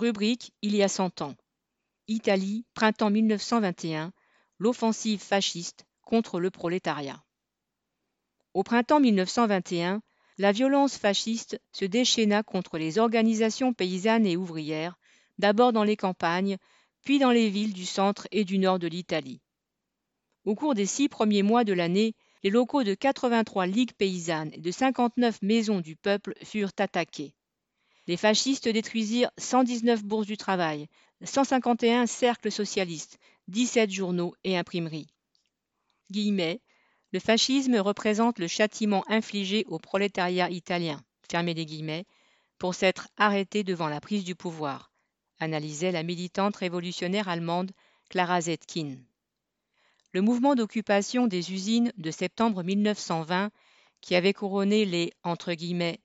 Rubrique Il y a cent ans. Italie, printemps 1921, l'offensive fasciste contre le prolétariat. Au printemps 1921, la violence fasciste se déchaîna contre les organisations paysannes et ouvrières, d'abord dans les campagnes, puis dans les villes du centre et du nord de l'Italie. Au cours des six premiers mois de l'année, les locaux de 83 ligues paysannes et de 59 maisons du peuple furent attaqués. Les fascistes détruisirent 119 bourses du travail, 151 cercles socialistes, 17 journaux et imprimeries. Le fascisme représente le châtiment infligé au prolétariat italien, fermez les guillemets, pour s'être arrêté devant la prise du pouvoir, analysait la militante révolutionnaire allemande Clara Zetkin. Le mouvement d'occupation des usines de septembre 1920, qui avait couronné les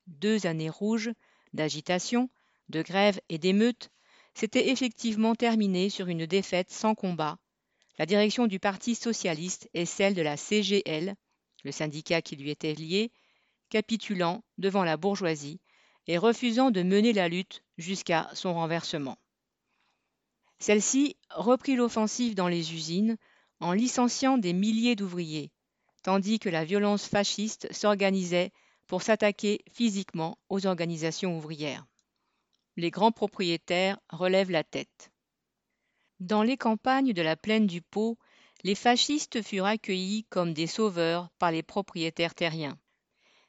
deux années rouges d'agitation, de grève et d'émeutes, s'était effectivement terminé sur une défaite sans combat la direction du Parti socialiste et celle de la CGL, le syndicat qui lui était lié, capitulant devant la bourgeoisie et refusant de mener la lutte jusqu'à son renversement. Celle-ci reprit l'offensive dans les usines en licenciant des milliers d'ouvriers, tandis que la violence fasciste s'organisait pour s'attaquer physiquement aux organisations ouvrières. Les grands propriétaires relèvent la tête. Dans les campagnes de la plaine du Pô, les fascistes furent accueillis comme des sauveurs par les propriétaires terriens.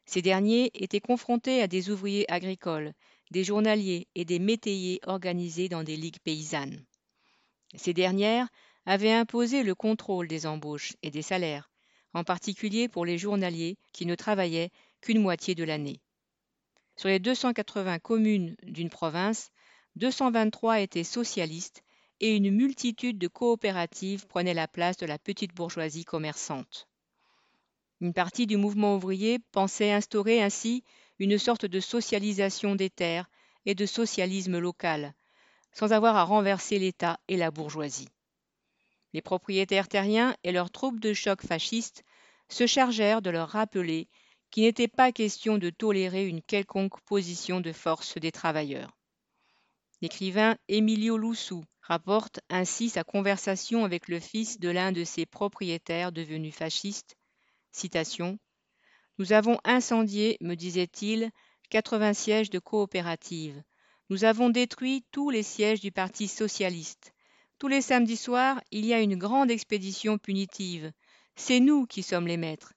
Ces derniers étaient confrontés à des ouvriers agricoles, des journaliers et des métayers organisés dans des ligues paysannes. Ces dernières avaient imposé le contrôle des embauches et des salaires, en particulier pour les journaliers qui ne travaillaient qu'une moitié de l'année. Sur les 280 communes d'une province, 223 étaient socialistes et une multitude de coopératives prenaient la place de la petite bourgeoisie commerçante. Une partie du mouvement ouvrier pensait instaurer ainsi une sorte de socialisation des terres et de socialisme local, sans avoir à renverser l'État et la bourgeoisie. Les propriétaires terriens et leurs troupes de choc fascistes se chargèrent de leur rappeler n'était pas question de tolérer une quelconque position de force des travailleurs. L'écrivain Emilio Loussou rapporte ainsi sa conversation avec le fils de l'un de ses propriétaires devenus fascistes. Citation Nous avons incendié, me disait-il, 80 sièges de coopératives. Nous avons détruit tous les sièges du Parti socialiste. Tous les samedis soirs, il y a une grande expédition punitive. C'est nous qui sommes les maîtres.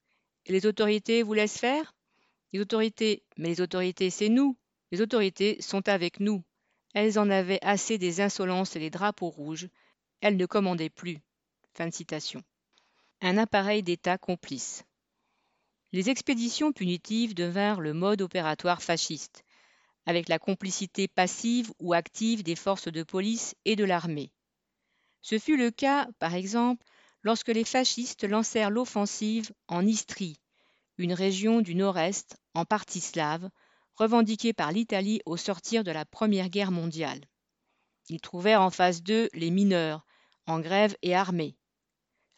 Les autorités vous laissent faire? Les autorités, mais les autorités, c'est nous. Les autorités sont avec nous. Elles en avaient assez des insolences et des drapeaux rouges. Elles ne commandaient plus. Fin de citation. Un appareil d'État complice. Les expéditions punitives devinrent le mode opératoire fasciste, avec la complicité passive ou active des forces de police et de l'armée. Ce fut le cas, par exemple, lorsque les fascistes lancèrent l'offensive en Istrie, une région du nord-est, en partie slave, revendiquée par l'Italie au sortir de la Première Guerre mondiale. Ils trouvèrent en face d'eux les mineurs, en grève et armés.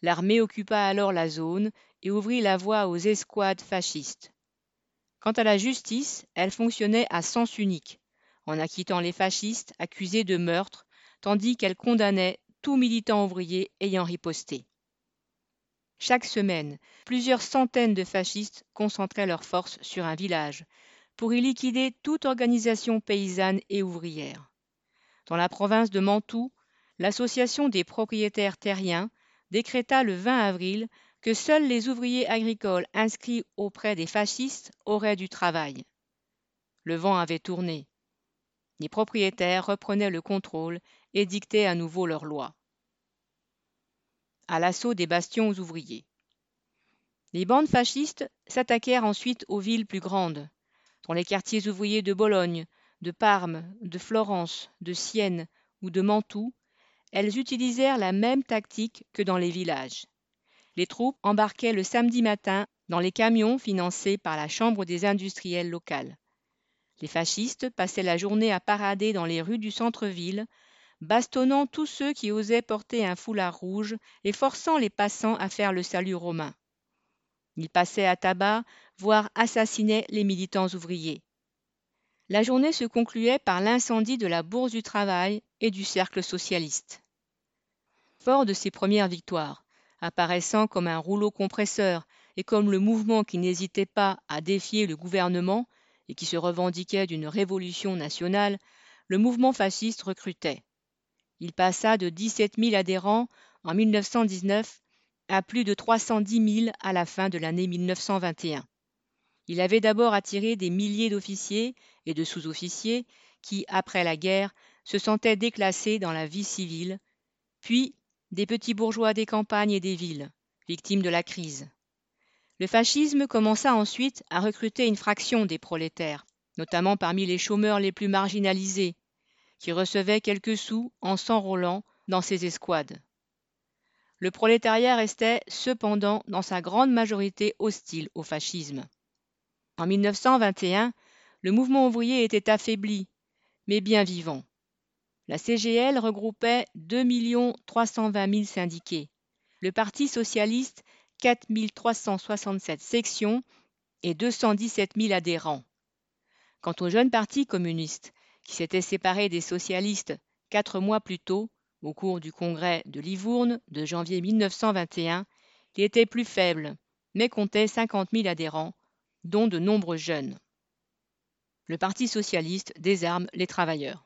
L'armée occupa alors la zone et ouvrit la voie aux escouades fascistes. Quant à la justice, elle fonctionnait à sens unique, en acquittant les fascistes accusés de meurtre, tandis qu'elle condamnait tout militant ouvrier ayant riposté. Chaque semaine, plusieurs centaines de fascistes concentraient leurs forces sur un village, pour y liquider toute organisation paysanne et ouvrière. Dans la province de Mantoue, l'association des propriétaires terriens décréta le 20 avril que seuls les ouvriers agricoles inscrits auprès des fascistes auraient du travail. Le vent avait tourné. Les propriétaires reprenaient le contrôle et dictaient à nouveau leurs lois. À l'assaut des bastions ouvriers. Les bandes fascistes s'attaquèrent ensuite aux villes plus grandes, dans les quartiers ouvriers de Bologne, de Parme, de Florence, de Sienne ou de Mantoue, elles utilisèrent la même tactique que dans les villages. Les troupes embarquaient le samedi matin dans les camions financés par la Chambre des industriels locales. Les fascistes passaient la journée à parader dans les rues du centre-ville, bastonnant tous ceux qui osaient porter un foulard rouge et forçant les passants à faire le salut romain. Ils passaient à tabac, voire assassinaient les militants ouvriers. La journée se concluait par l'incendie de la Bourse du Travail et du Cercle socialiste. Fort de ses premières victoires, apparaissant comme un rouleau compresseur et comme le mouvement qui n'hésitait pas à défier le gouvernement et qui se revendiquait d'une révolution nationale, le mouvement fasciste recrutait. Il passa de 17 000 adhérents en 1919 à plus de 310 000 à la fin de l'année 1921. Il avait d'abord attiré des milliers d'officiers et de sous-officiers qui, après la guerre, se sentaient déclassés dans la vie civile, puis des petits bourgeois des campagnes et des villes, victimes de la crise. Le fascisme commença ensuite à recruter une fraction des prolétaires, notamment parmi les chômeurs les plus marginalisés, qui recevaient quelques sous en s'enrôlant dans ses escouades. Le prolétariat restait cependant dans sa grande majorité hostile au fascisme. En 1921, le mouvement ouvrier était affaibli, mais bien vivant. La CGL regroupait 2 320 000 syndiqués, le Parti socialiste 4 367 sections et 217 000 adhérents. Quant au jeune Parti communiste, qui s'était séparé des socialistes quatre mois plus tôt, au cours du congrès de Livourne de janvier 1921, il était plus faible, mais comptait 50 000 adhérents, dont de nombreux jeunes. Le Parti socialiste désarme les travailleurs.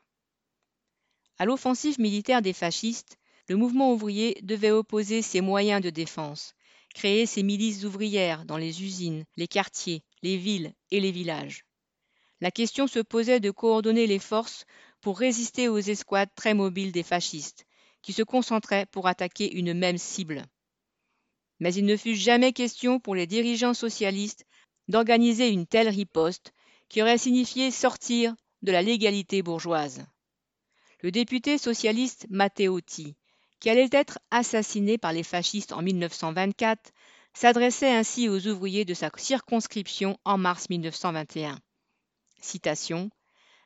À l'offensive militaire des fascistes, le mouvement ouvrier devait opposer ses moyens de défense, créer ses milices ouvrières dans les usines, les quartiers, les villes et les villages. La question se posait de coordonner les forces pour résister aux escouades très mobiles des fascistes, qui se concentraient pour attaquer une même cible. Mais il ne fut jamais question pour les dirigeants socialistes d'organiser une telle riposte qui aurait signifié sortir de la légalité bourgeoise le député socialiste Matteotti, qui allait être assassiné par les fascistes en 1924, s'adressait ainsi aux ouvriers de sa circonscription en mars 1921. Citation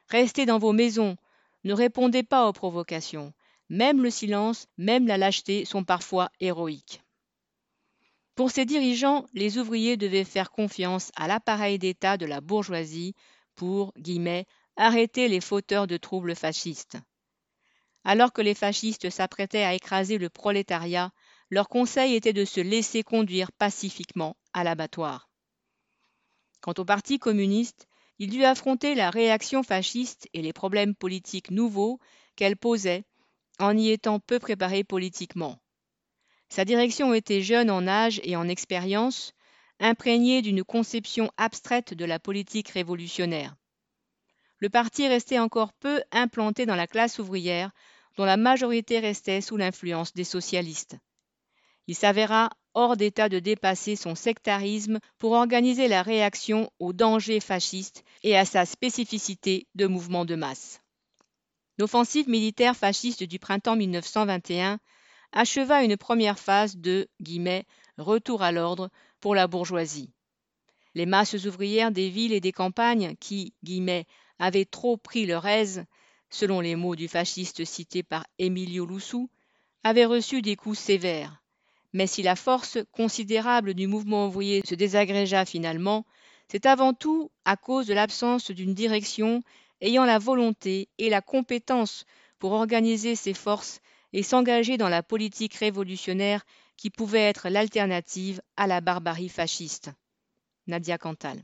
Restez dans vos maisons, ne répondez pas aux provocations. Même le silence, même la lâcheté sont parfois héroïques. Pour ces dirigeants, les ouvriers devaient faire confiance à l'appareil d'État de la bourgeoisie pour guillemets, arrêter les fauteurs de troubles fascistes. Alors que les fascistes s'apprêtaient à écraser le prolétariat, leur conseil était de se laisser conduire pacifiquement à l'abattoir. Quant au Parti communiste, il dut affronter la réaction fasciste et les problèmes politiques nouveaux qu'elle posait en y étant peu préparé politiquement. Sa direction était jeune en âge et en expérience, imprégnée d'une conception abstraite de la politique révolutionnaire le parti restait encore peu implanté dans la classe ouvrière, dont la majorité restait sous l'influence des socialistes. Il s'avéra hors d'état de dépasser son sectarisme pour organiser la réaction aux dangers fascistes et à sa spécificité de mouvement de masse. L'offensive militaire fasciste du printemps 1921 acheva une première phase de retour à l'ordre pour la bourgeoisie. Les masses ouvrières des villes et des campagnes qui avaient trop pris leur aise, selon les mots du fasciste cité par Emilio Loussou, avaient reçu des coups sévères. Mais si la force considérable du mouvement ouvrier se désagrégea finalement, c'est avant tout à cause de l'absence d'une direction ayant la volonté et la compétence pour organiser ses forces et s'engager dans la politique révolutionnaire qui pouvait être l'alternative à la barbarie fasciste. Nadia Cantal.